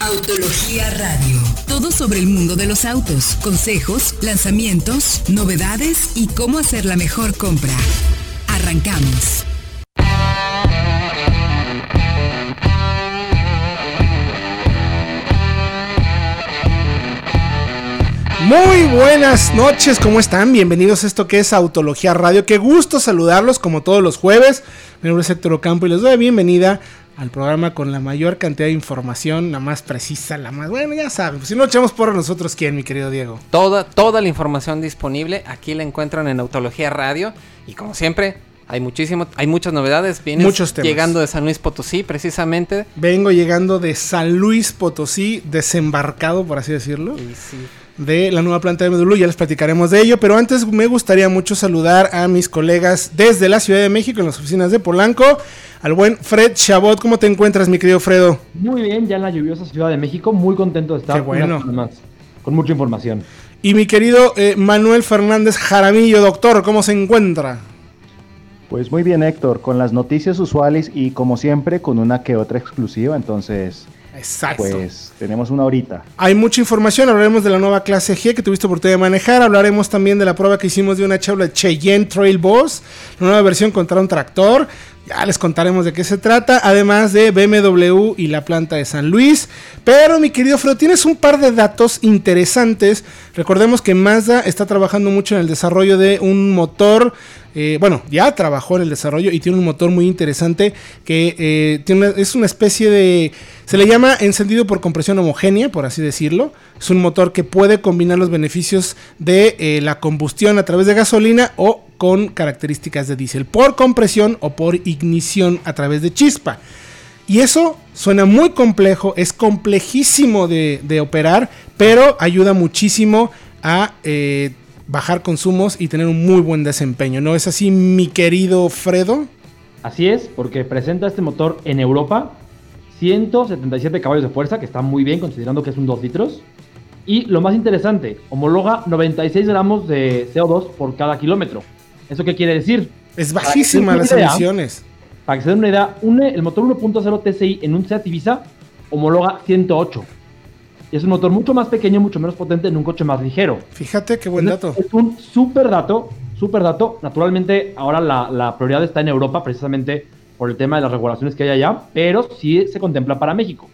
Autología Radio. Todo sobre el mundo de los autos, consejos, lanzamientos, novedades y cómo hacer la mejor compra. Arrancamos. Muy buenas noches, ¿cómo están? Bienvenidos a esto que es Autología Radio. Qué gusto saludarlos como todos los jueves. Mi nombre es Héctor Ocampo y les doy la bienvenida al programa con la mayor cantidad de información, la más precisa, la más... Bueno, ya saben, si no echamos por nosotros, ¿quién, mi querido Diego? Toda, toda la información disponible, aquí la encuentran en Autología Radio y como siempre... Hay muchísimo, hay muchas novedades. Vienes Muchos temas. llegando de San Luis Potosí, precisamente. Vengo llegando de San Luis Potosí, desembarcado, por así decirlo. Y sí, de la nueva planta de Medulú, ya les platicaremos de ello, pero antes me gustaría mucho saludar a mis colegas desde la Ciudad de México en las oficinas de Polanco, al buen Fred Chabot, ¿cómo te encuentras mi querido Fredo? Muy bien, ya en la lluviosa Ciudad de México, muy contento de estar Qué bueno. más, con mucha información. Y mi querido eh, Manuel Fernández Jaramillo, doctor, ¿cómo se encuentra? Pues muy bien Héctor, con las noticias usuales y como siempre con una que otra exclusiva, entonces Exacto. pues tenemos una horita. Hay mucha información, hablaremos de la nueva clase G que tuviste oportunidad de manejar, hablaremos también de la prueba que hicimos de una chabla Cheyenne Trail Boss, la nueva versión contra un tractor, ya les contaremos de qué se trata, además de BMW y la planta de San Luis. Pero mi querido Fredo, tienes un par de datos interesantes. Recordemos que Mazda está trabajando mucho en el desarrollo de un motor eh, bueno, ya trabajó en el desarrollo y tiene un motor muy interesante que eh, es una especie de... Se le llama encendido por compresión homogénea, por así decirlo. Es un motor que puede combinar los beneficios de eh, la combustión a través de gasolina o con características de diésel, por compresión o por ignición a través de chispa. Y eso suena muy complejo, es complejísimo de, operar, pero ayuda muchísimo a bajar consumos y tener un muy buen desempeño. ¿No es así, mi querido Fredo? Así es, porque presenta este motor en Europa, 177 caballos de fuerza, que está muy bien considerando que es un 2 litros. Y lo más interesante, homologa 96 gramos de CO2 por cada kilómetro. ¿Eso qué quiere decir? Es bajísima las idea, emisiones. Para que se den una idea, el motor 1.0 TSI en un Seat Ibiza homologa 108. Y es un motor mucho más pequeño, mucho menos potente en un coche más ligero. Fíjate qué buen dato. Es un súper dato, súper dato. Naturalmente, ahora la, la prioridad está en Europa, precisamente por el tema de las regulaciones que hay allá, pero sí se contempla para México.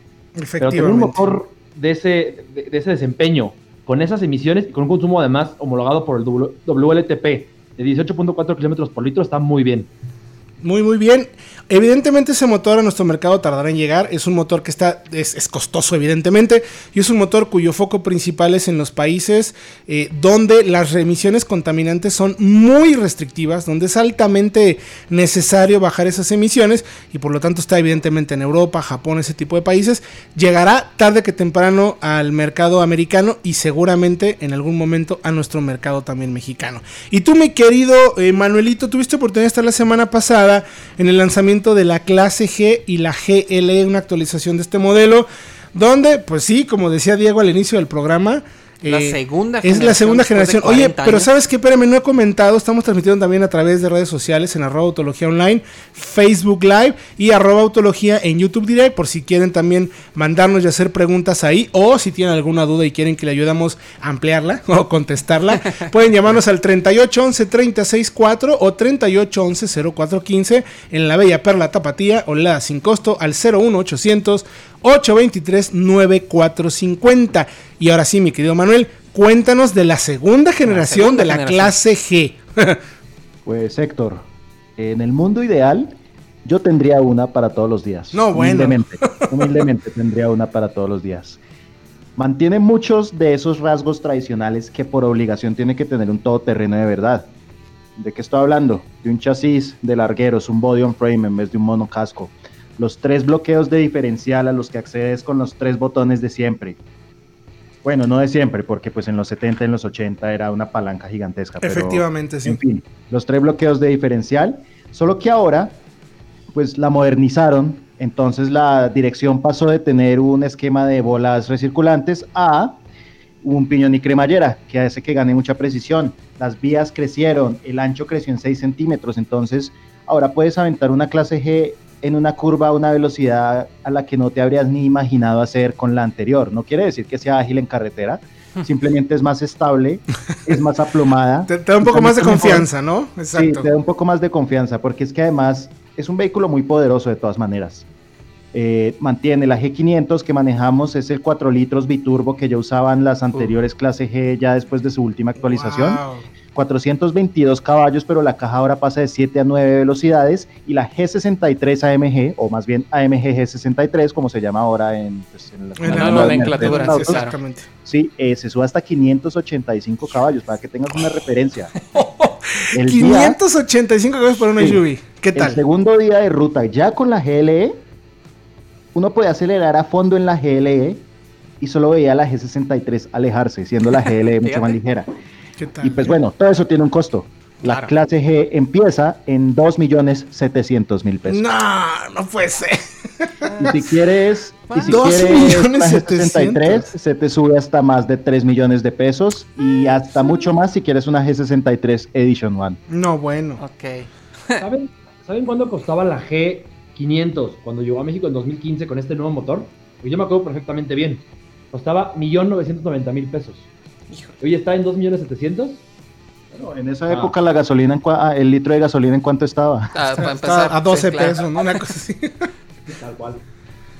Pero tener un motor de ese, de, de ese desempeño, con esas emisiones y con un consumo además homologado por el W- WLTP de 18.4 kilómetros por litro, está muy bien. Muy, muy bien. Evidentemente ese motor a nuestro mercado tardará en llegar. Es un motor que está es, costoso, evidentemente. Y es un motor cuyo foco principal es en los países eh, donde las emisiones contaminantes son muy restrictivas, donde es altamente necesario bajar esas emisiones. Y por lo tanto está evidentemente en Europa, Japón, ese tipo de países. Llegará tarde que temprano al mercado americano y seguramente en algún momento a nuestro mercado también mexicano. Y tú, mi querido eh, Manuelito, tuviste oportunidad de estar la semana pasada en el lanzamiento de la clase G y la GL, una actualización de este modelo, donde, pues sí, como decía Diego al inicio del programa, La eh, segunda es la segunda generación. Oye, 40 pero sabes qué, espérame, no he comentado, estamos transmitiendo también a través de redes sociales en arroba autología online, Facebook Live y arroba autología en YouTube Direct, por si quieren también mandarnos y hacer preguntas ahí, o si tienen alguna duda y quieren que le ayudamos a ampliarla o contestarla, pueden llamarnos al 3811 364 o 3811 0415 en la Bella Perla Tapatía o la sin costo al 01800 823 9450. Y ahora sí, mi querido Manuel, cuéntanos de la segunda generación segunda de la generación. clase G. Pues Héctor, en el mundo ideal yo tendría una para todos los días. No, bueno. Humildemente, humildemente tendría una para todos los días. Mantiene muchos de esos rasgos tradicionales que por obligación tiene que tener un todoterreno de verdad. ¿De qué estoy hablando? De un chasis de largueros, un body on frame en vez de un monocasco. Los tres bloqueos de diferencial a los que accedes con los tres botones de siempre. Bueno, no de siempre, porque pues en los 70, en los 80 era una palanca gigantesca. pero- Efectivamente, sí. en fin, los tres bloqueos de diferencial, solo que ahora pues la modernizaron, entonces la dirección pasó de tener un esquema de bolas recirculantes a un piñón y cremallera, que hace que gane mucha precisión. Las vías crecieron, el ancho creció en 6 centímetros, entonces ahora puedes aventar una clase G en una curva a una velocidad a la que no te habrías ni imaginado hacer con la anterior. No quiere decir que sea ágil en carretera, simplemente es más estable, es más aplomada. Te, te da un poco más de confianza, ¿no? Sí, te da un poco más de confianza, porque es que además es un vehículo muy poderoso de todas maneras. Eh, mantiene la G500 que manejamos, es el 4 litros biturbo que ya usaban las anteriores clase G ya después de su última actualización. 422 caballos, pero la caja ahora pasa de 7 a 9 velocidades y la G63 AMG, o más bien AMG G63, como se llama ahora en, pues, en la, nomenclatura. Sí, eh, se sube hasta 585 caballos, para que tengas una referencia. 585 caballos por una SUV. ¿Qué tal? El segundo día de ruta, ya con la GLE, uno puede acelerar a fondo en la GLE y solo veía la G63 alejarse, siendo la GLE mucho más ligera. Y pues bueno, todo eso tiene un costo. La clase G empieza en 2.700.000 pesos. No, no puede ser. Y si quieres, y si quieres la G63, se te sube hasta más de 3 millones de pesos y hasta mucho más si quieres una G63 Edition One. No, bueno. Ok. ¿Saben, ¿Saben cuándo costaba la G500 cuando llegó a México en 2015 con este nuevo motor? Porque yo me acuerdo perfectamente bien. Costaba 1.990.000 pesos. Hoy está en 2 millones 700. Bueno, en esa época la gasolina, ah, el litro de gasolina en cuánto estaba? Ah, a 12 pesos, ¿no? Una cosa así. Tal cual.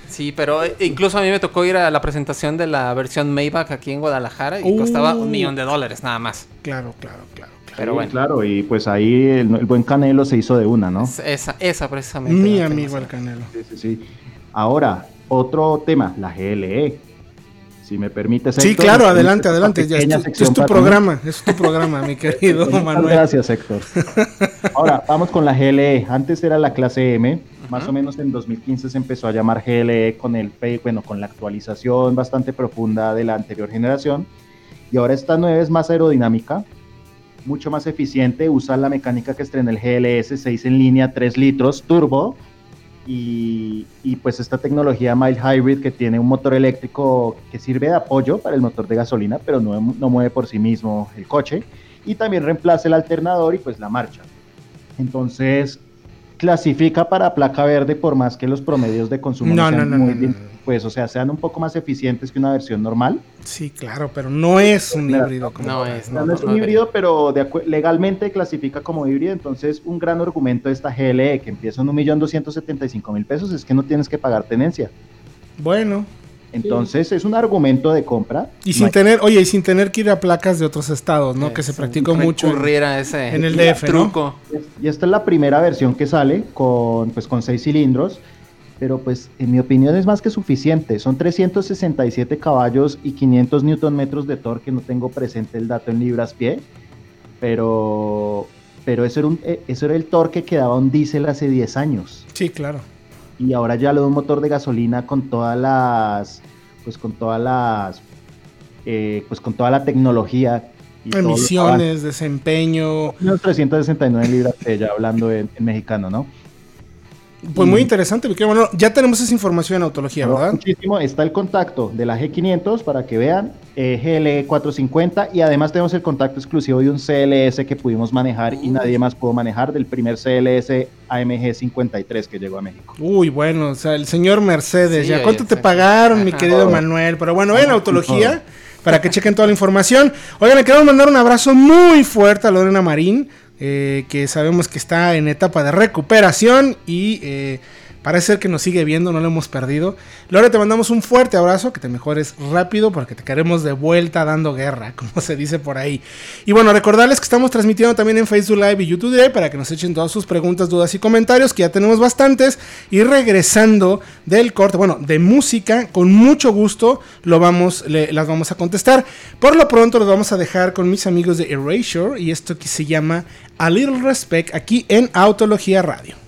Sí, pero incluso a mí me tocó ir a la presentación de la versión Maybach aquí en Guadalajara y costaba un millón de dólares nada más. Claro, claro, claro. Pero bueno. Claro, y pues ahí el, buen Canelo se hizo de una, ¿no? Esa, esa precisamente. Mi amigo el Canelo. Sí, sí, sí. Ahora, otro tema, la GLE si me permites. Sí, claro, adelante, adelante. Ya es, tu, programa, es tu programa, mi querido Manuel. Gracias, Héctor. Ahora, vamos con la GLE. Antes era la clase M, más o menos en 2015 se empezó a llamar GLE con el bueno, con la actualización bastante profunda de la anterior generación. Y ahora esta nueva es más aerodinámica, mucho más eficiente, usa la mecánica que estrena el GLS 6 en línea 3 litros turbo y, pues esta tecnología mild hybrid que tiene un motor eléctrico que sirve de apoyo para el motor de gasolina, pero no, no mueve por sí mismo el coche y también reemplaza el alternador y pues la marcha. Entonces clasifica para placa verde por más que los promedios de consumo no, sean muy bien, pues o sea, sean un poco más eficientes que una versión normal. Sí, claro, pero no es un híbrido. Como no, es, no, es un híbrido, pero legalmente clasifica como híbrido, entonces un gran argumento de esta GLE que empieza en 1.275.000 pesos es que no tienes que pagar tenencia. Bueno, entonces es un argumento de compra. Y sin tener, oye, y sin tener que ir a placas de otros estados, ¿no? que se practicó mucho en, ese en el DF, truco. Y esta es la primera versión que sale con, pues, con seis cilindros, pero pues en mi opinión es más que suficiente. Son 367 caballos y 500 newton metros de torque, no tengo presente el dato en libras pie, pero, pero eso, era un, eh, eso era el torque que daba un diésel hace 10 años. Sí, claro y ahora ya lo de un motor de gasolina con todas las, pues con todas las, eh, pues con toda la tecnología. Emisiones, desempeño. Unos 369 libras, ya hablando en mexicano, ¿no? Pues muy interesante, porque bueno, ya tenemos esa información en autología, ¿verdad? Muchísimo, está el contacto de la G500 para que vean, eh, GLE 450 y además tenemos el contacto exclusivo de un CLS que pudimos manejar y nadie más pudo manejar del primer CLS AMG 53 que llegó a México. Uy, bueno, o sea, el señor Mercedes, ¿ya cuánto te pagaron, mi querido Manuel? Pero bueno, en autología para que chequen toda la información. Oigan, le queremos mandar un abrazo muy fuerte a Lorena Marín eh, que sabemos que está en etapa de recuperación y eh, parece que nos sigue viendo, no lo hemos perdido. Lore, te mandamos un fuerte abrazo, que te mejores rápido porque te queremos de vuelta dando guerra, como se dice por ahí. Y bueno, recordarles que estamos transmitiendo también en Facebook Live y YouTube Live para que nos echen todas sus preguntas, dudas y comentarios, que ya tenemos bastantes. Y regresando del corte, bueno, de música, con mucho gusto lo vamos, las vamos a contestar. Por lo pronto los vamos a dejar con mis amigos de Erasure y esto que se llama a Little Respect aquí en Autología Radio.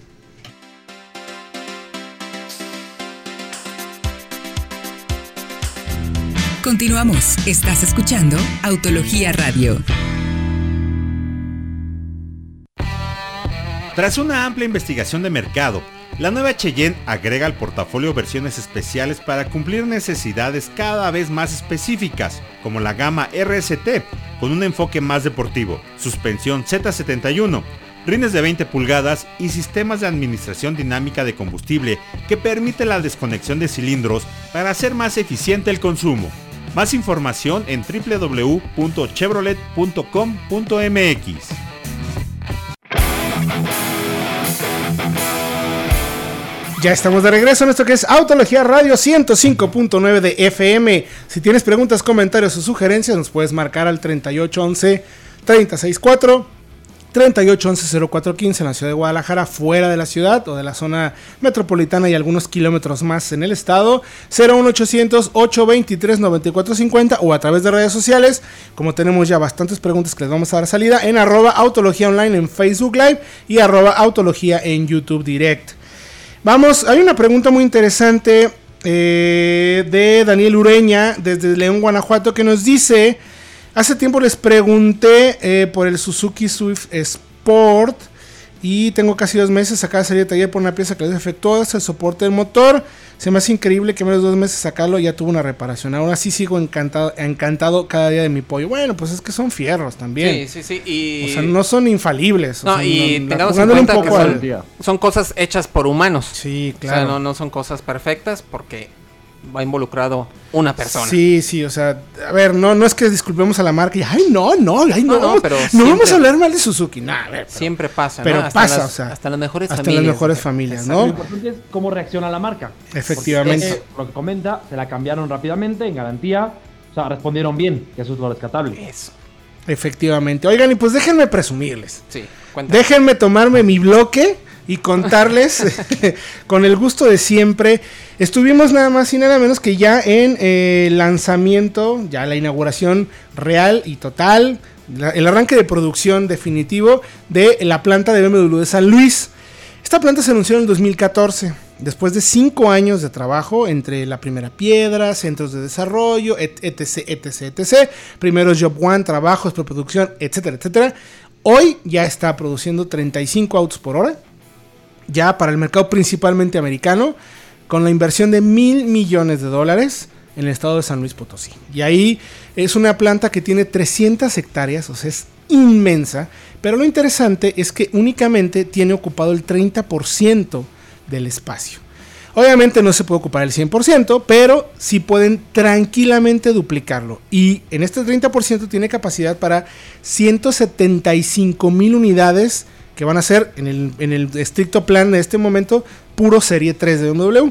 Continuamos. Estás escuchando Autología Radio. Tras una amplia investigación de mercado, la nueva Cheyenne agrega al portafolio versiones especiales para cumplir necesidades cada vez más específicas, como la gama RST, con un enfoque más deportivo, suspensión Z71, rines de 20 pulgadas y sistemas de administración dinámica de combustible que permite la desconexión de cilindros para hacer más eficiente el consumo. Más información en www.chevrolet.com.mx. Ya estamos de regreso en esto que es Autología Radio 105.9 de FM. Si tienes preguntas, comentarios o sugerencias, nos puedes marcar al 3811 364 3811-0415 en la ciudad de Guadalajara, fuera de la ciudad o de la zona metropolitana y algunos kilómetros más en el estado. 01800-823-9450 o a través de redes sociales, como tenemos ya bastantes preguntas que les vamos a dar salida, en arroba Autología Online en Facebook Live y arroba Autología en YouTube Direct. Vamos, hay una pregunta muy interesante eh, de Daniel Ureña desde León, Guanajuato, que nos dice, hace tiempo les pregunté eh, por el Suzuki Swift Sport y tengo casi dos meses, acaba de salir de taller por una pieza que les efectuó, el soporte del motor. Se me hace increíble que menos de dos meses sacarlo ya tuvo una reparación. Ahora sí sigo encantado, encantado cada día de mi pollo. Bueno, pues es que son fierros también. Sí, sí, sí. Y... O sea, no son infalibles. No, o sea, y no- tengamos en cuenta que poco son, al- son cosas hechas por humanos. Sí, O sea, claro. no, no son cosas perfectas porque va involucrado una persona. Sí, sí, o sea, a ver, no, no es que disculpemos a la marca y, ay, no, no, ay, no, No, no, vamos- pero no vamos a hablar mal de Suzuki, no, a ver, pero- Siempre pasa, pero ¿no? Hasta pasa, las, o sea, hasta las mejores hasta familias. las mejores familias, Lo ¿no? importante es cómo reacciona la marca. Efectivamente. Porque, eh, lo que comenta, se la cambiaron rápidamente, en garantía. O sea, respondieron bien, que eso es lo rescatable. Eso. Efectivamente. Oigan, y pues déjenme presumirles. Sí, cuenta. Déjenme tomarme mi bloque y contarles con el gusto de siempre. Estuvimos nada más y nada menos que ya en eh, lanzamiento, ya la inauguración real y total, el arranque de producción definitivo de la planta de BMW de San Luis. Esta planta se anunció en el 2014, después de cinco años de trabajo entre la primera piedra, centros de desarrollo, et- etc, etc, etc. Primeros Job One, trabajos, preproducción, etcétera, etcétera. Hoy ya está produciendo 35 autos por hora, ya para el mercado principalmente americano, con la inversión de mil millones de dólares en el estado de San Luis Potosí. Y ahí es una planta que tiene 300 hectáreas, o sea, es inmensa, pero lo interesante es que únicamente tiene ocupado el 30% del espacio. Obviamente no se puede ocupar el 100%, pero sí pueden tranquilamente duplicarlo. Y en este 30% tiene capacidad para 175 mil unidades que van a ser en el, en el estricto plan de este momento puro serie 3 de BMW.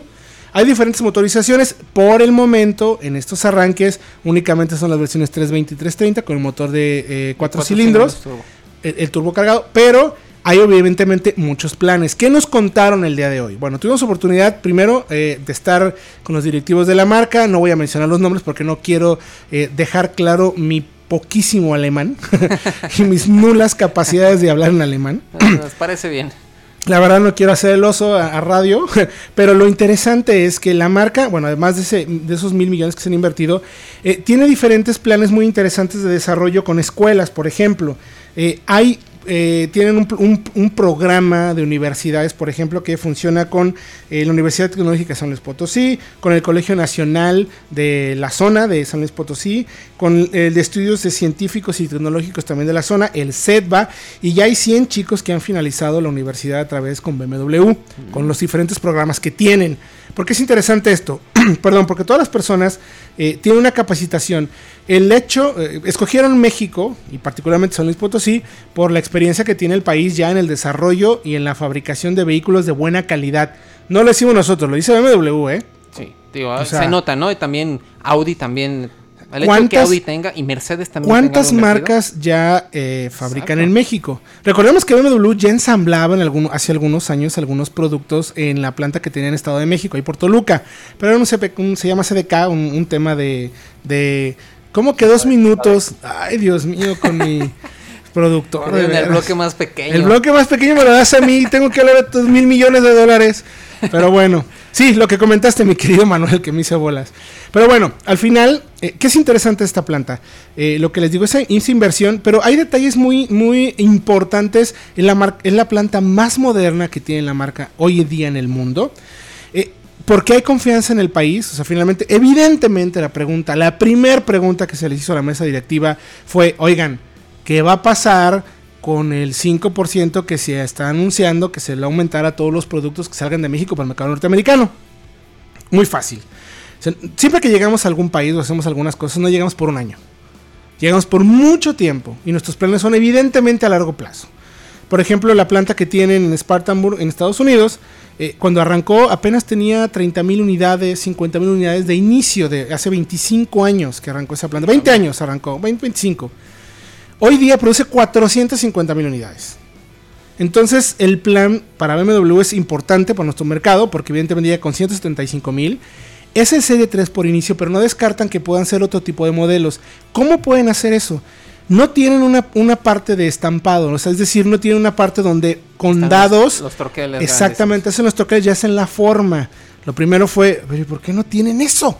Hay diferentes motorizaciones. Por el momento, en estos arranques, únicamente son las versiones 320 y 330 con el motor de 4 Cuatro cilindros turbo. el, el turbo cargado, pero hay evidentemente muchos planes. ¿Qué nos contaron el día de hoy? Bueno, tuvimos oportunidad primero eh, de estar con los directivos de la marca, no voy a mencionar los nombres porque no quiero eh, dejar claro mi poquísimo alemán y mis nulas capacidades de hablar en alemán. Ah, Nos parece bien. La verdad no quiero hacer el oso a, a radio, pero lo interesante es que la marca, bueno, además de, ese- de esos mil millones que se han invertido, eh, tiene diferentes planes muy interesantes de desarrollo con escuelas, por ejemplo. Eh, hay, eh, tienen un, pr- un- un programa de universidades, por ejemplo, que funciona con eh, la Universidad Tecnológica de San Luis Potosí, con el Colegio Nacional de la zona de San Luis Potosí, con el de estudios de científicos y tecnológicos también de la zona, el CEDVA, y ya hay 100 chicos que han finalizado la universidad a través con BMW, con los diferentes programas que tienen. ¿Por qué es interesante esto? Perdón, porque todas las personas eh, tienen una capacitación. El hecho, eh, escogieron México, y particularmente San Luis Potosí, por la experiencia que tiene el país ya en el desarrollo y en la fabricación de vehículos de buena calidad. No lo decimos nosotros, lo dice BMW, ¿eh? Sí, digo, O sea- se nota, ¿no? Y también Audi también. El hecho de que ¿Cuántas- Audi tenga y Mercedes también. ¿Cuántas tenga algo invertido. marcas ya eh, fabrican Exacto. en México? Recordemos que BMW ya ensamblaba en algún- hace algunos años algunos productos en la planta que tenía en Estado de México, ahí por Toluca. Pero era un, CP un- se llama CDK, un, un tema de, de... ¿Cómo que dos minutos? Ay, Dios mío, con mi productor. de Perdieron el bloque más pequeño. El bloque más pequeño me lo das a mí, tengo que hablar de tus mil millones de dólares. Pero bueno, sí, lo que comentaste, mi querido Manuel, que me hice bolas. Pero bueno, al final, eh, ¿qué es interesante esta planta? Eh, lo que les digo es inversión, pero hay detalles muy, muy importantes. En la, es la planta más moderna que tiene la marca hoy en día en el mundo. Eh, ¿Por qué hay confianza en el país? O sea, finalmente, evidentemente la pregunta, la primer pregunta que se les hizo a la mesa directiva fue, oigan, ¿qué va a pasar con el 5% que se está anunciando que se le aumentará a todos los productos que salgan de México para el mercado norteamericano. Muy fácil. Siempre que llegamos a algún país o hacemos algunas cosas, no llegamos por un año. Llegamos por mucho tiempo y nuestros planes son evidentemente a largo plazo. Por ejemplo, la planta que tienen en Spartanburg, en Estados Unidos, eh, cuando arrancó apenas tenía 30.000 unidades, 50.000 unidades de inicio, de hace 25 años que arrancó esa planta. 20 años arrancó, 20, 25. Hoy día produce 450.000 unidades. Entonces el plan para BMW es importante para nuestro mercado porque evidentemente llega con 175.000. Es el Serie 3 por inicio, pero no descartan que puedan ser otro tipo de modelos. ¿Cómo pueden hacer eso? No tienen una, una parte de estampado, o sea, es decir, no tienen una parte donde con dados... Los, los troqueles Exactamente, hacen los troqueles, ya hacen la forma. Lo primero fue, "Pero, ¿y ¿por qué no tienen eso?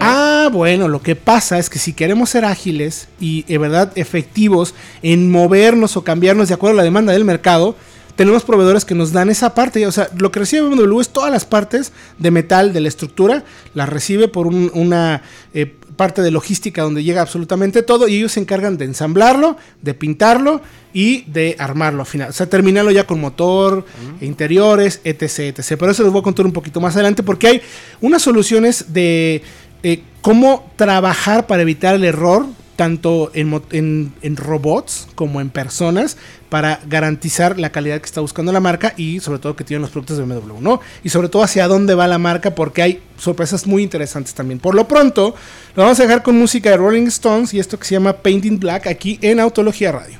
Ah, bueno, lo que pasa es que si queremos ser ágiles y de verdad efectivos en movernos o cambiarnos de acuerdo a la demanda del mercado, tenemos proveedores que nos dan esa parte. O sea, lo que recibe BMW es todas las partes de metal de la estructura, las recibe por un- una eh, parte de logística donde llega absolutamente todo y ellos se encargan de ensamblarlo, de pintarlo y de armarlo al final. O sea, terminarlo ya con motor, interiores, etc, etc. Pero eso les voy a contar un poquito más adelante porque hay unas soluciones de eh, cómo trabajar para evitar el error tanto en, robots como en personas para garantizar la calidad que está buscando la marca y sobre todo que tienen los productos de BMW, ¿no? Y sobre todo hacia dónde va la marca porque hay sorpresas muy interesantes también. Por lo pronto, lo vamos a dejar con música de Rolling Stones y esto que se llama Painting Black aquí en Autología Radio.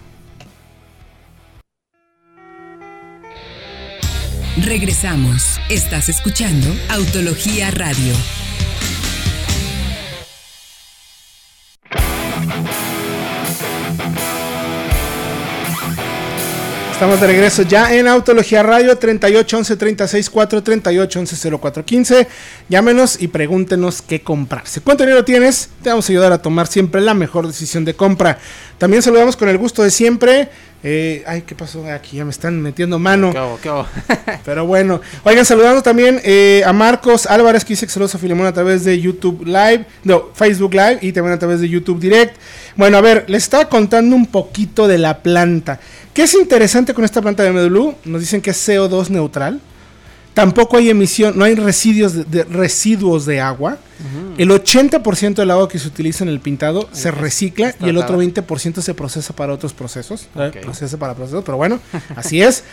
Regresamos. Estás escuchando Autología Radio. Estamos de regreso ya en Autología Radio 38 11 36 4 38 11 04 15. Llámenos y pregúntenos qué comprarse. ¿Cuánto dinero tienes? Te vamos a ayudar a tomar siempre la mejor decisión de compra. También saludamos con el gusto de siempre. Eh, ay, ¿qué pasó? Aquí ya me están metiendo mano. ¿Qué hago? ¿Qué hago? Pero bueno, oigan, saludando también eh, a Marcos Álvarez, que dice que saludos a Filemón a través de YouTube Live, no, Facebook Live y también a través de YouTube Direct. Bueno, a ver, les estaba contando un poquito de la planta. ¿Qué es interesante con esta planta de MW? Nos dicen que es CO2 neutral. Tampoco hay emisión, no hay residuos de, de- residuos de agua. El 80% del agua que se utiliza en el pintado se recicla y el otro tratada. 20% se procesa para otros procesos. ¿eh? Procesa para procesos, pero bueno, así es.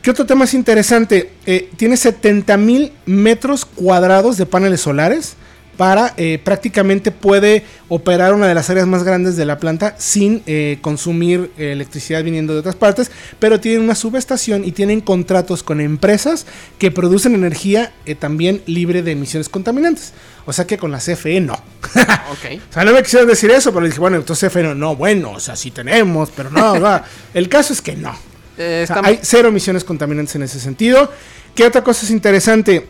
¿Qué otro tema es interesante? Eh, tiene 70 mil metros cuadrados de paneles solares para eh, prácticamente puede operar una de las áreas más grandes de la planta sin eh, consumir eh, electricidad viniendo de otras partes, pero tienen una subestación y tienen contratos con empresas que producen energía también libre de emisiones contaminantes. O sea que con la CFE no. ok. O sea, no me quisieron decir eso, pero dije, bueno, entonces CFE no, no, bueno, o sea, sí tenemos, pero no, no. El caso es que no. O sea, está- hay cero emisiones contaminantes en ese sentido. ¿Qué otra cosa es interesante?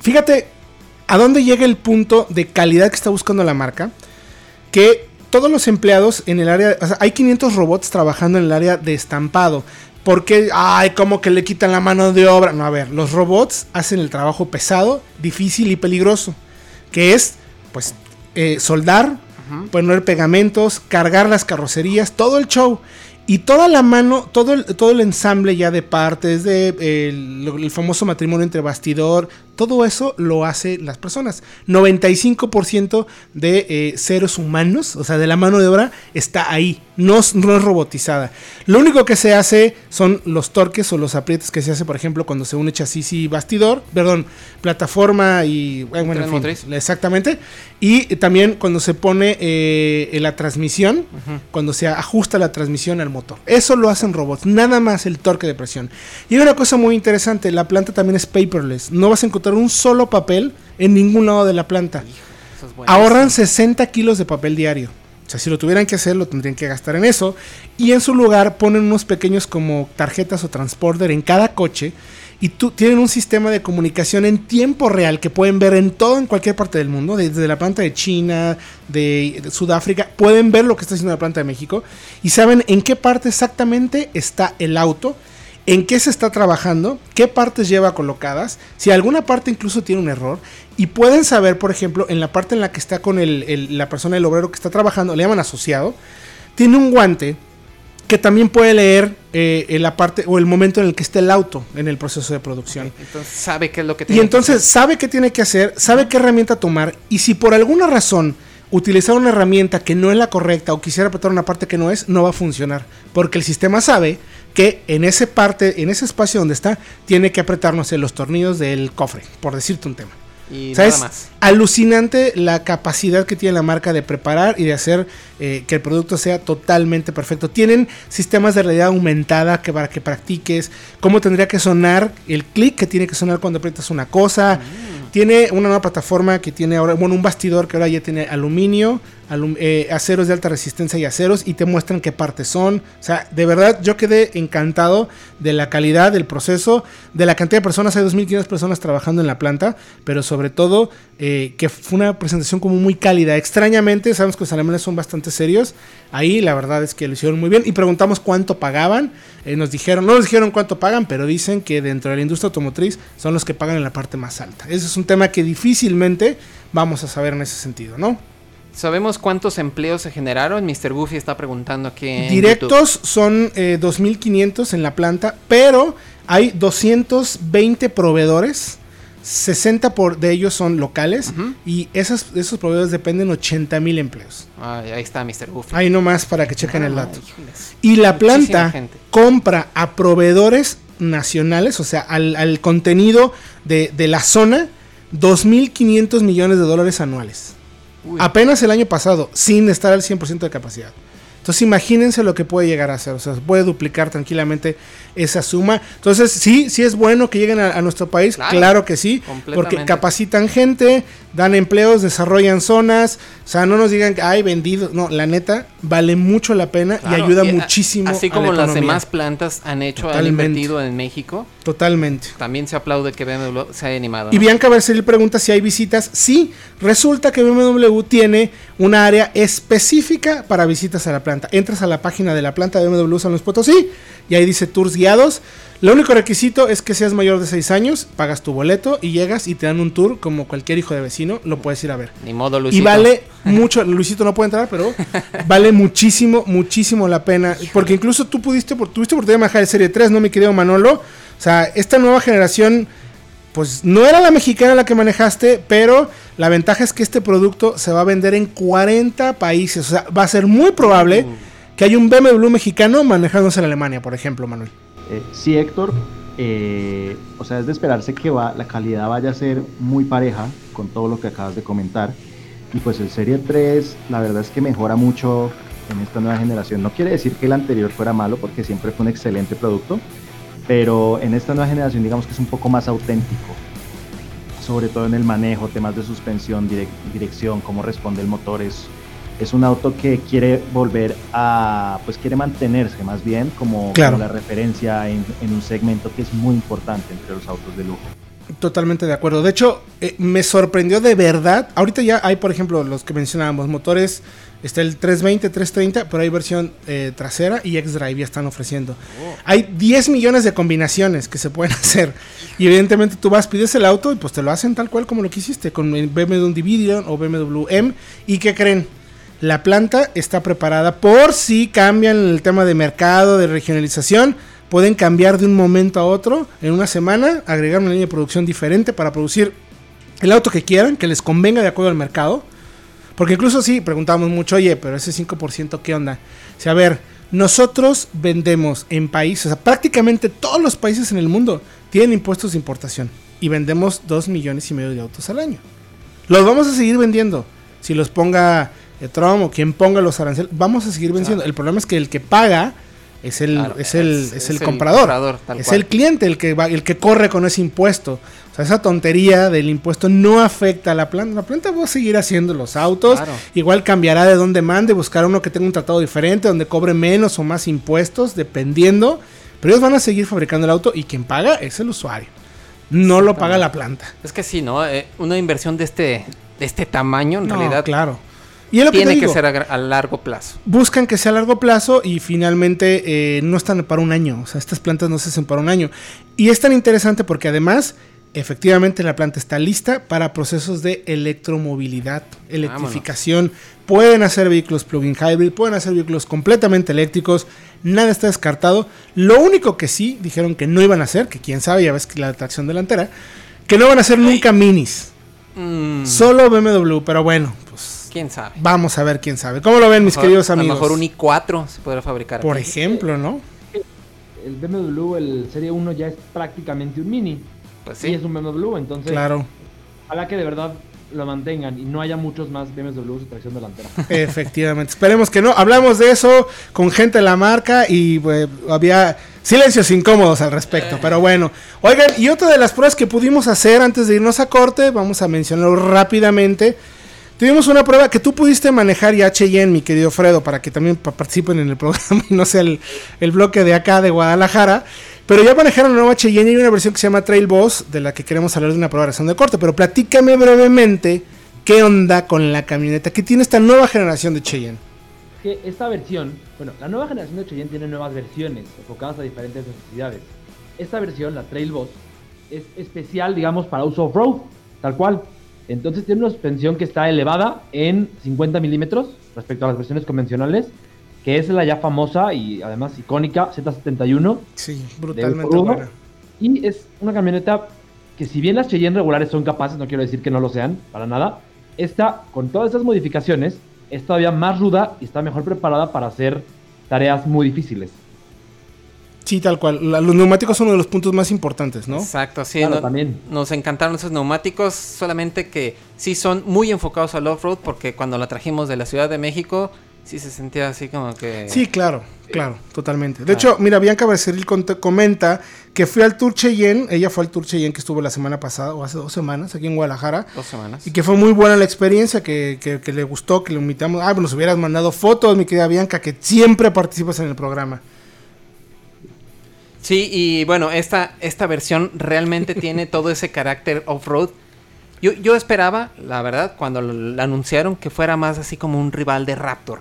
Fíjate a dónde llega el punto de calidad que está buscando la marca. Que todos los empleados en el área, o sea, hay 500 robots trabajando en el área de estampado. Porque, ay, como que le quitan la mano de obra. No, a ver, los robots hacen el trabajo pesado, difícil y peligroso. Que es, pues, eh, soldar, poner pegamentos, cargar las carrocerías, todo el show. Y toda la mano, todo el, todo el ensamble ya de partes, de el, el famoso matrimonio entre bastidor, todo eso lo hace las personas. 95% de eh, seres humanos, o sea, de la mano de obra, está ahí, no, es- no es robotizada. Lo único que se hace son los torques o los aprietes que se hace, por ejemplo, cuando se une chasis y bastidor, perdón, plataforma y bueno, en fin, motriz. exactamente. Y también cuando se pone eh, la transmisión, cuando se ajusta la transmisión al motor. Eso lo hacen robots, nada más el torque de presión. Y hay una cosa muy interesante, la planta también es paperless. No vas a encontrar un solo papel en ningún lado de la planta. Es. Ahorran 60 kilos de papel diario. O sea, si lo tuvieran que hacer, lo tendrían que gastar en eso. Y en su lugar ponen unos pequeños como tarjetas o transporter en cada coche. Y tú, tienen un sistema de comunicación en tiempo real que pueden ver en todo, en cualquier parte del mundo. Desde la planta de China, de, de Sudáfrica. Pueden ver lo que está haciendo la planta de México. Y saben en qué parte exactamente está el auto en qué se está trabajando, qué partes lleva colocadas, si alguna parte incluso tiene un error, y pueden saber, por ejemplo, en la parte en la que está con el, el- la persona, el obrero que está trabajando, le llaman asociado, tiene un guante que también puede leer eh, en la parte o el momento en el que esté el auto en el proceso de producción. Entonces sabe qué es lo que Y tiene que entonces hacer. sabe qué tiene que hacer, sabe qué herramienta tomar. Y si por alguna razón utilizar una herramienta que no es la correcta o quisiera apretar una parte que no es, no va a funcionar, porque el sistema sabe que en ese parte, en ese espacio donde está, tiene que apretar, no sé, los tornillos del cofre, por decirte un tema. Y O sea, nada es más. alucinante la capacidad que tiene la marca de preparar y de hacer eh, que el producto sea totalmente perfecto. Tienen sistemas de realidad aumentada que para que practiques cómo tendría que sonar el clic que tiene que sonar cuando aprietas una cosa. Tiene una nueva plataforma que tiene ahora, bueno, un bastidor que ahora ya tiene aluminio, alum- eh, aceros de alta resistencia y aceros y te muestran qué partes son. O sea, de verdad yo quedé encantado de la calidad del proceso, de la cantidad de personas. Hay 2.500 personas trabajando en la planta, pero sobre todo eh, que fue una presentación como muy cálida. Extrañamente, sabemos que los alemanes son bastante serios. Ahí la verdad es que lo hicieron muy bien y preguntamos cuánto pagaban. Eh, nos dijeron, no nos dijeron cuánto pagan, pero dicen que dentro de la industria automotriz son los que pagan en la parte más alta. Ese es un tema que difícilmente vamos a saber en ese sentido, ¿no? ¿Sabemos cuántos empleos se generaron? Mr. Goofy está preguntando aquí en Directos son eh, 2.500 en la planta, pero hay 220 proveedores. 60 por, de ellos son locales Ujú. y esas, esos proveedores dependen 80 mil empleos. YouTube. Ay, ahí está Mr. Goofy. Ahí nomás para que chequen el dato. híjoles. Y la planta compra a proveedores nacionales, o sea, al, al contenido de, de la zona, 2.500 millones de dólares anuales. Apenas el año pasado, sin estar al 100% de capacidad. Entonces imagínense lo que puede llegar a hacer. O sea, puede duplicar tranquilamente esa suma. Entonces sí, sí es bueno que lleguen a, a nuestro país. Claro, Claro, que sí. Porque capacitan gente, dan empleos, desarrollan zonas. O sea, no nos digan que hay vendido. No, la neta, vale mucho la pena y ayuda a- muchísimo. Así a como la las economía. demás plantas han hecho, han invertido en México, Totalmente. también se aplaude que BMW se haya animado. Y ¿no? Bianca Bercel pregunta si hay visitas. Sí, resulta que BMW tiene una área específica para visitas a la planta. Entras a la página de la planta de BMW San Luis Potosí y ahí dice tours guiados. Lo único requisito es que seas mayor de 6 años, pagas tu boleto y llegas y te dan un tour como cualquier hijo de vecino, lo puedes ir a ver. Ni modo, Y Luisito. vale mucho, Luisito no puede entrar, pero vale muchísimo, muchísimo la pena. Porque incluso tú pudiste, por- tuviste oportunidad de manejar el Serie 3, ¿no, mi querido Manolo? O sea, esta nueva generación, pues no era la mexicana la que manejaste, pero la ventaja es que este producto se va a vender en 40 países. O sea, va a ser muy probable que haya un BMW mexicano manejándose en Alemania, por ejemplo, Manuel. Eh, sí, Héctor. eh, o sea, es de esperarse que va, la calidad vaya a ser muy pareja con todo lo que acabas de comentar. Y pues el Serie 3, la verdad es que mejora mucho en esta nueva generación. No quiere decir que el anterior fuera malo, porque siempre fue un excelente producto. Pero en esta nueva generación, digamos que es un poco más auténtico. Sobre todo en el manejo, temas de suspensión, direc- dirección, cómo responde el motor. Es, es un auto que quiere volver a, pues quiere mantenerse más bien como, Claro. como la referencia en, en un segmento que es muy importante entre los autos de lujo. Totalmente de acuerdo. De hecho, eh, me sorprendió de verdad. Ahorita ya hay, por ejemplo, los que mencionábamos, motores. Está el 320, 330, pero hay versión eh, trasera y X-Drive ya están ofreciendo. Hay 10 millones de combinaciones que se pueden hacer. Y evidentemente tú vas, pides el auto y pues te lo hacen tal cual como lo quisiste, con el BMW Division o BMW M. ¿Y qué creen? La planta está preparada por si cambian el tema de mercado, de regionalización. Pueden cambiar de un momento a otro en una semana, agregar una línea de producción diferente para producir el auto que quieran, que les convenga de acuerdo al mercado. Porque incluso sí, preguntamos mucho, oye, pero ese 5%, ¿qué onda? O sea, a ver, nosotros vendemos en países, o sea, prácticamente todos los países en el mundo tienen impuestos de importación y vendemos 2 millones y medio de autos al año. Los vamos a seguir vendiendo. Si los ponga eh, Trump o quien ponga los aranceles, vamos a seguir vendiendo. El problema es que el que paga es el, Claro, es el, es- el comprador. es cual. el cliente el que, va, el que corre con ese impuesto. O sea, esa tontería del impuesto no afecta a la planta. La planta va a seguir haciendo los autos. Claro. Igual cambiará de donde mande, buscar uno que tenga un tratado diferente, donde cobre menos o más impuestos, dependiendo. Pero ellos van a seguir fabricando el auto y quien paga es el usuario. No lo paga la planta. Es que sí, ¿no? Eh, una inversión de este, de este tamaño, en No, realidad, claro. Y es lo que te tiene que ser a largo plazo. buscan que sea a largo plazo y finalmente eh, no están para un año. O sea, estas plantas no se hacen para un año. Y es tan interesante porque además, efectivamente, la planta está lista para procesos de electromovilidad, electrificación. Pueden hacer vehículos plug-in hybrid, pueden hacer vehículos completamente eléctricos. nada está descartado. Lo único que sí dijeron que no iban a hacer, que quién sabe, ya ves que la tracción delantera, que no van a hacer nunca minis. Mm, Solo BMW, pero bueno, pues ¿Quién sabe? vamos a ver quién sabe. ¿Cómo lo ven mis queridos amigos? A lo mejor un i4 se podrá fabricar. Por aquí. ejemplo, ¿no? El BMW, el Serie 1 ya es prácticamente un mini. Pues Sí, sí. es un BMW, entonces Claro, ojalá que de verdad lo mantengan y no haya muchos más BMWs de tracción delantera. efectivamente. Esperemos que no. Hablamos de eso con gente de la marca y pues, había silencios incómodos al respecto, pero bueno. Oigan, y otra de las pruebas que pudimos hacer antes de irnos a corte, vamos a mencionarlo rápidamente. Tuvimos una prueba que tú pudiste manejar ya Cheyenne, mi querido Fredo, para que también pa- participen en el programa y no sea el, el bloque de acá de Guadalajara. Pero ya manejaron la nueva Cheyenne y una versión que se llama Trail Boss, de la que queremos hablar de una prueba de reacción de corte. Pero platícame brevemente qué onda con la camioneta que tiene esta nueva generación de Cheyenne. que esta versión, bueno, la nueva generación de Cheyenne tiene nuevas versiones enfocadas a diferentes necesidades. Esta versión, la Trail Boss, es especial, digamos, para uso off-road, tal cual. Entonces tiene una suspensión que está elevada en 50 milímetros respecto a las versiones convencionales, que es la ya famosa y además icónica Z71. Sí, brutalmente buena. Y es una camioneta que si bien las Cheyenne regulares son capaces, no quiero decir que no lo sean, para nada, esta, con todas estas modificaciones, es todavía más ruda y está mejor preparada para hacer tareas muy difíciles. Sí, tal cual. La- los neumáticos son uno de los puntos más importantes, ¿no? Exacto, sí. Claro, no- también. Nos encantaron esos neumáticos, solamente que sí son muy enfocados al off-road, porque cuando la trajimos de la Ciudad de México, sí se sentía así como que... Sí, claro, claro, totalmente. De hecho, mira, Bianca Becerril comenta que fui al Tour Cheyenne, ella fue al Tour Cheyenne que estuvo la semana pasada, o hace dos semanas, aquí en Guadalajara, Dos semanas. y que fue muy buena la experiencia, que, que- que le gustó, que le invitamos. Ah, pues nos hubieras mandado fotos, mi querida Bianca, que siempre participas en el programa. Sí, y bueno, esta, esta versión realmente tiene todo ese carácter off-road. Yo, yo esperaba, la verdad, cuando lo- anunciaron, que fuera más así como un rival de Raptor.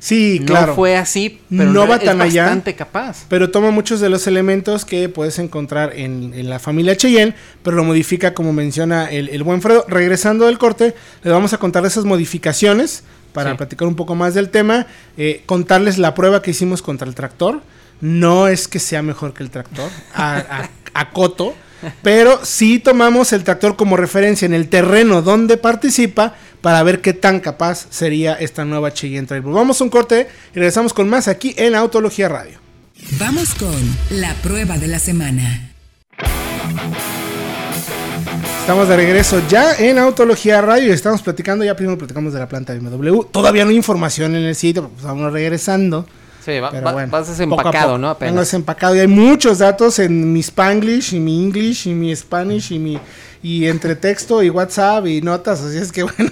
Sí, no claro. fue así, pero No va tan es allá. bastante capaz. Pero toma muchos de los elementos que puedes encontrar en, en la familia Cheyenne, pero lo modifica como menciona el, el buen Fredo. Regresando del corte, les vamos a contar esas modificaciones para Sí. platicar un poco más del tema, eh, contarles la prueba que hicimos contra el tractor. No es que sea mejor que el tractor, a, a- a coto, pero sí tomamos el tractor como referencia en el terreno donde participa para ver qué tan capaz sería esta nueva Cheyenne Trail. Vamos a un corte y regresamos con más aquí en Autología Radio. Vamos con la prueba de la semana. Estamos de regreso ya en Autología Radio y estamos platicando, ya primero platicamos de la planta BMW. Todavía no hay información en el sitio, pero pues vamos regresando. Sí, va- Pero bueno, vas desempacado, poco. ¿no? Vengo Apenas. desempacado y hay muchos datos en mi Spanglish y mi English y mi Spanish y mi y entre texto y WhatsApp y notas, así es que bueno,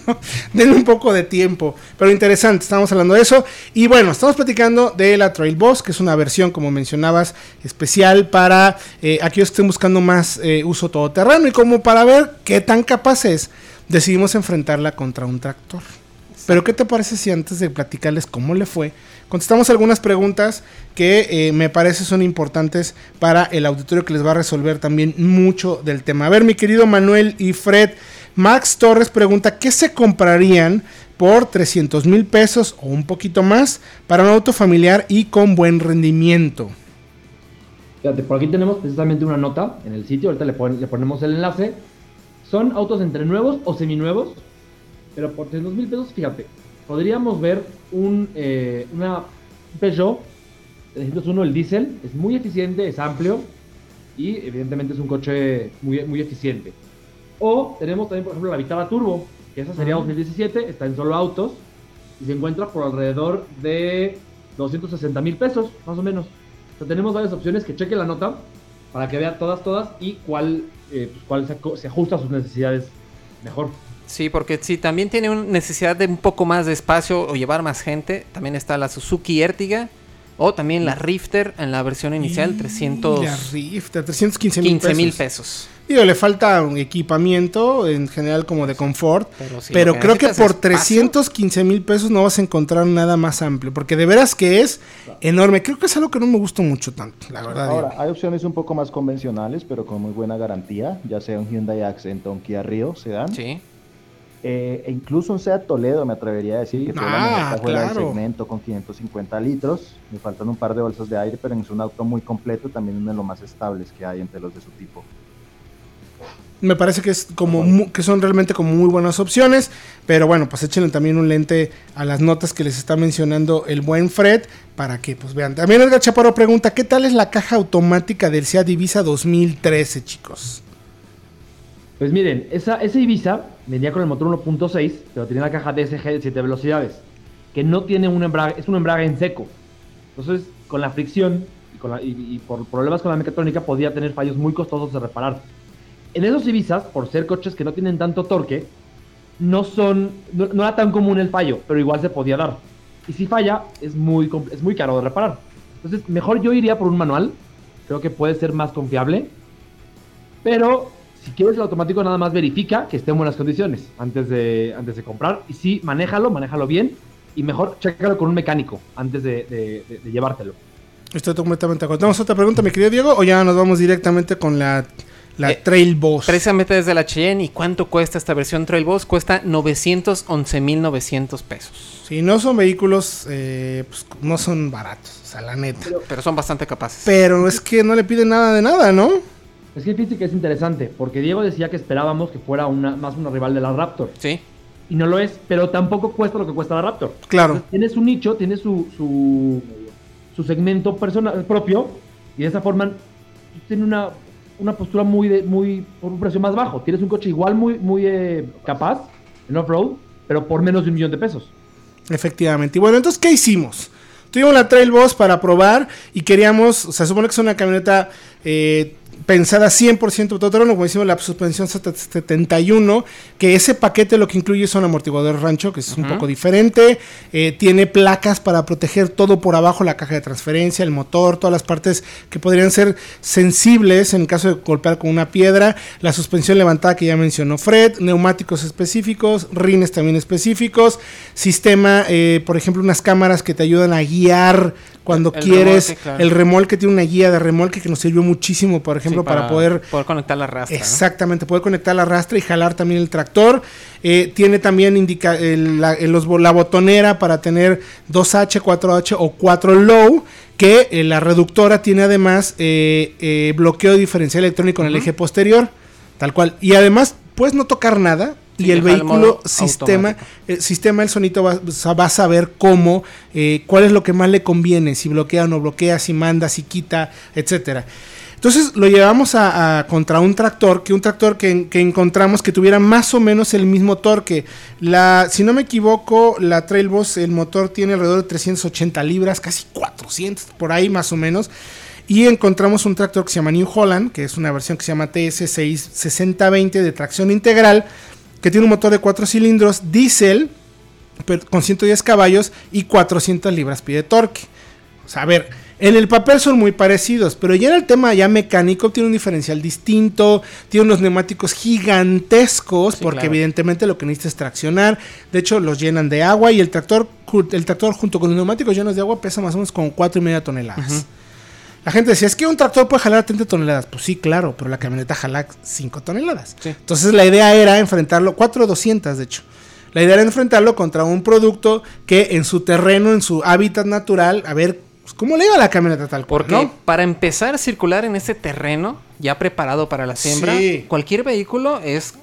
denme un poco de tiempo, pero interesante, estamos hablando de eso y bueno, estamos platicando de la Trail Boss, que es una versión como mencionabas especial para eh, aquellos que estén buscando más eh, uso todoterreno y como para ver qué tan capaz es, decidimos enfrentarla contra un tractor. Pero ¿qué te parece si antes de platicarles cómo le fue, contestamos algunas preguntas que eh, me parece son importantes para el auditorio que les va a resolver también mucho del tema? A ver, mi querido Manuel y Fred, Max Torres pregunta, ¿qué se comprarían por 300 mil pesos o un poquito más para un auto familiar y con buen rendimiento? Fíjate, por aquí tenemos precisamente una nota en el sitio, ahorita le, le ponemos el enlace. Son autos entre nuevos o seminuevos, pero por 300 mil pesos, fíjate, podríamos ver un, eh, una Peugeot 301, el diésel, es muy eficiente, es amplio y evidentemente es un coche muy, muy eficiente. O tenemos también, por ejemplo, la Vitara Turbo, que esa sería 2017, está en solo autos y se encuentra por alrededor de 260 mil pesos, más o menos. O sea, tenemos varias opciones que cheque la nota para que vea todas, todas y cuál, eh, pues, cuál se, ajusta a sus necesidades mejor. Sí, porque si también tiene un- necesidad de un poco más de espacio o llevar más gente, también está la Suzuki Ertiga o también la Rifter en la versión inicial, Y La 315 Rift, 315 mil pesos. mil pesos. Digo, le falta un equipamiento en general como de confort. Pero, sí, pero creo que por es espacio. 315 mil pesos no vas a encontrar nada más amplio. Porque de veras que es enorme. Creo que es algo que no me gustó mucho tanto, la verdad. Ahora, digo. hay opciones un poco más convencionales, pero con muy buena garantía, ya sea un Hyundai Accent o un Kia Rio Sedan. Sí. Eh, e incluso un Seat Toledo me atrevería a decir que fue la Ah, cajuela del claro. segmento con 550 litros. Me faltan un par de bolsas de aire, pero es un auto muy completo, también uno de los más estables que hay entre los de su tipo. Me parece que es como que son realmente como muy buenas opciones, pero bueno, pues échenle también un lente a las notas que les está mencionando el buen Fred para que pues vean. También Edgar Chaparro pregunta, ¿qué tal es la caja automática del Seat Ibiza 2013, chicos? Pues miren, esa, ese Ibiza venía con el motor 1.6, pero tenía la caja DSG de 7 velocidades, que no tiene un embrague, es un embrague en seco. Entonces, con la fricción y, con por problemas con la mecatrónica, podía tener fallos muy costosos de reparar. En esos Ibizas, por ser coches que no tienen tanto torque, no son, no, no era tan común el fallo, pero igual se podía dar. Y si falla, es muy, es muy caro de reparar. Entonces, mejor yo iría por un manual. Creo que puede ser más confiable. Pero si quieres el automático, nada más verifica que esté en buenas condiciones antes de, antes de comprar. Y sí, manéjalo, manéjalo bien. Y mejor, chécalo con un mecánico antes de, de- de- de llevártelo. Estoy completamente de acuerdo. ¿Tenemos otra pregunta, mi querido Diego? ¿O ya nos vamos directamente con la, la Eh, Trail Boss? Precisamente desde la Cheyenne. ¿Y cuánto cuesta esta versión Trail Boss? Cuesta 911.900 pesos. Si no son vehículos, eh, pues no son baratos, o sea, la neta. Pero son bastante capaces. Pero es que no le piden nada de nada, ¿no? Es que fíjate que es interesante, porque Diego decía que esperábamos que fuera una, más una rival de la Raptor. Sí. Y no lo es, pero tampoco cuesta lo que cuesta la Raptor. Claro. Entonces, tiene su nicho, tiene su, su, su segmento personal propio, y de esa forma tiene una, una postura muy, de, muy por un precio más bajo. Tienes un coche igual muy, muy eh, capaz en off-road, pero por menos de un millón de pesos. Efectivamente. Y bueno, entonces, ¿qué hicimos? Tuvimos la Trail Boss para probar y queríamos, o sea, supone que es una camioneta eh, pensada 100% todoterreno, como decimos, la suspensión 71, que ese paquete lo que incluye son amortiguadores rancho, que es un poco diferente, eh, tiene placas para proteger todo por abajo, la caja de transferencia, el motor, todas las partes que podrían ser sensibles en caso de golpear con una piedra, la suspensión levantada que ya mencionó Fred, neumáticos específicos, rines también específicos, sistema, eh, por ejemplo, unas cámaras que te ayudan a guiar cuando El quieres, remolque, claro. el remolque tiene una guía de remolque que nos sirvió muchísimo, por ejemplo, Sí, para, poder poder conectar la rastra. ¿no? Exactamente, poder conectar la rastra y jalar también el tractor. Eh, tiene también indica el- la, los la botonera para tener 2H, 4H o 4 low. Que eh, la reductora tiene además eh, eh, bloqueo diferencial electrónico en el eje posterior. Tal cual. Y además puedes no tocar nada. Y el vehículo sistema, el sistema, el sonito va, va a saber cómo, eh, cuál es lo que más le conviene, si bloquea o no bloquea, si manda, si quita, etcétera. Entonces lo llevamos a, contra un tractor, que un tractor que, encontramos que tuviera más o menos el mismo torque. Si no me equivoco, la Trail Boss, el motor tiene alrededor de 380 libras, casi 400, por ahí más o menos. Y encontramos un tractor que se llama New Holland, que es una versión que se llama TS66020 de tracción integral, que tiene un motor de 4 cilindros, diésel, con 110 caballos y 400 libras-pie de torque. O sea, a ver, en el papel son muy parecidos, pero ya en el tema ya mecánico tiene un diferencial distinto, tiene unos neumáticos gigantescos, Sí, porque claro. evidentemente lo que necesita es traccionar. De hecho, los llenan de agua y el tractor, el tractor junto con los neumáticos llenos de agua pesa más o menos como 4 y media toneladas. Ujú. La gente decía, es que un tractor puede jalar 30 toneladas. Pues sí, claro, pero la camioneta jala 5 toneladas. Sí. Entonces la idea era enfrentarlo, 4,200 de hecho. La idea era enfrentarlo contra un producto que en su terreno, en su hábitat natural, a ver cómo le iba la camioneta tal cual, Porque ¿no? para empezar a circular en ese terreno, ya preparado para la siembra, Sí. cualquier vehículo es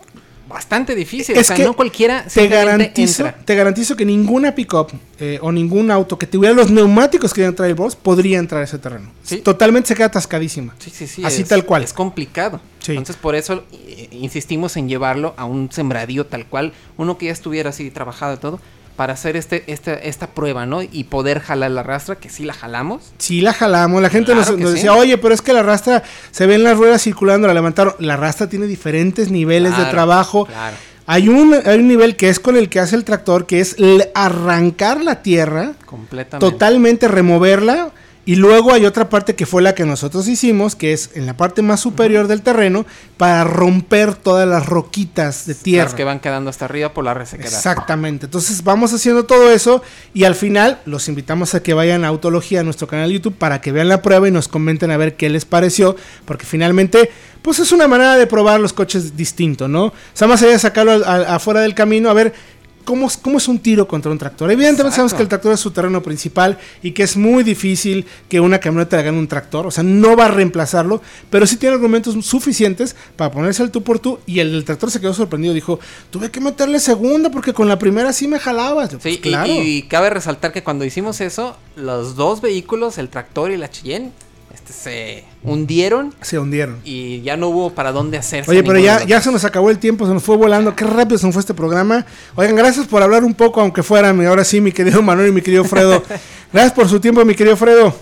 bastante difícil. Es o sea, que no cualquiera Te garantizo, entra. te garantizo que ninguna pickup eh, o ningún auto que tuviera los neumáticos que trae el boss podría entrar a ese terreno. Sí. Totalmente se queda atascadísima. Sí, sí, sí. Así es- tal cual. Es complicado. Sí. Entonces, por eso eh, insistimos en llevarlo a un sembradío tal cual, uno que ya estuviera así trabajado y todo, para hacer este, este, esta prueba, ¿no? Y poder jalar la rastra, que sí la jalamos. Sí, la jalamos. La gente Claro nos, que nos sí. decía, oye, pero es que la rastra, se ven las ruedas circulando, la levantaron. La rastra tiene diferentes niveles de trabajo. claro. Hay un, hay un nivel que es con el que hace el tractor, que es arrancar la tierra, Completamente. totalmente removerla Y luego hay otra parte que fue la que nosotros hicimos, que es en la parte más superior del terreno, para romper todas las roquitas de tierra. Las que van quedando hasta arriba por la resequedad. Exactamente. Entonces vamos haciendo todo eso y al final los invitamos a que vayan a Autología, a nuestro canal de YouTube, para que vean la prueba y nos comenten a ver qué les pareció, porque finalmente, pues es una manera de probar los coches distinto, ¿no? O sea, más allá de sacarlo afuera del camino, a ver cómo, es- cómo es un tiro contra un tractor. Evidentemente Exacto. sabemos que el tractor es su terreno principal y que es muy difícil que una camioneta le gane un tractor, o sea, no va a reemplazarlo, pero sí tiene argumentos suficientes para ponerse al tú por tú y el, tractor se quedó sorprendido, dijo, tuve que meterle segunda porque con la primera sí me jalabas. Sí, "Pues y- claro. y, cabe resaltar que cuando hicimos eso, los dos vehículos, el tractor y la Cheyenne, se hundieron Se hundieron. y ya no hubo para dónde hacerse. Oye, pero ya, ya se nos acabó el tiempo, se nos fue volando. Qué rápido se nos fue este programa. Oigan, gracias por hablar un poco, aunque fuera, mi- ahora sí, mi querido Manuel y mi querido Fredo. gracias por su tiempo, mi querido Fredo.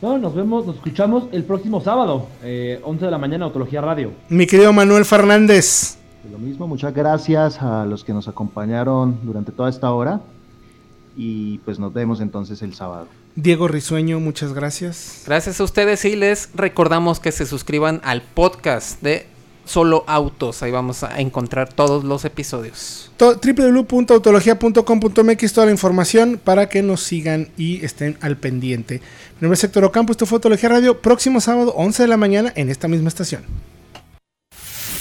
No, nos vemos, nos escuchamos el próximo sábado, eh, 11 de la mañana, Autología Radio. Mi querido Manuel Fernández. Lo mismo, muchas gracias a los que nos acompañaron durante toda esta hora y pues nos vemos entonces el sábado. Diego Risueño, muchas gracias. Gracias a ustedes y les recordamos que se suscriban al podcast de Solo Autos. Ahí vamos a encontrar todos los episodios. To- www.autologia.com.mx toda la información para que nos sigan y estén al pendiente. Mi nombre es Héctor Ocampo, esto fue Autología Radio, próximo sábado, 11 de la mañana, en esta misma estación.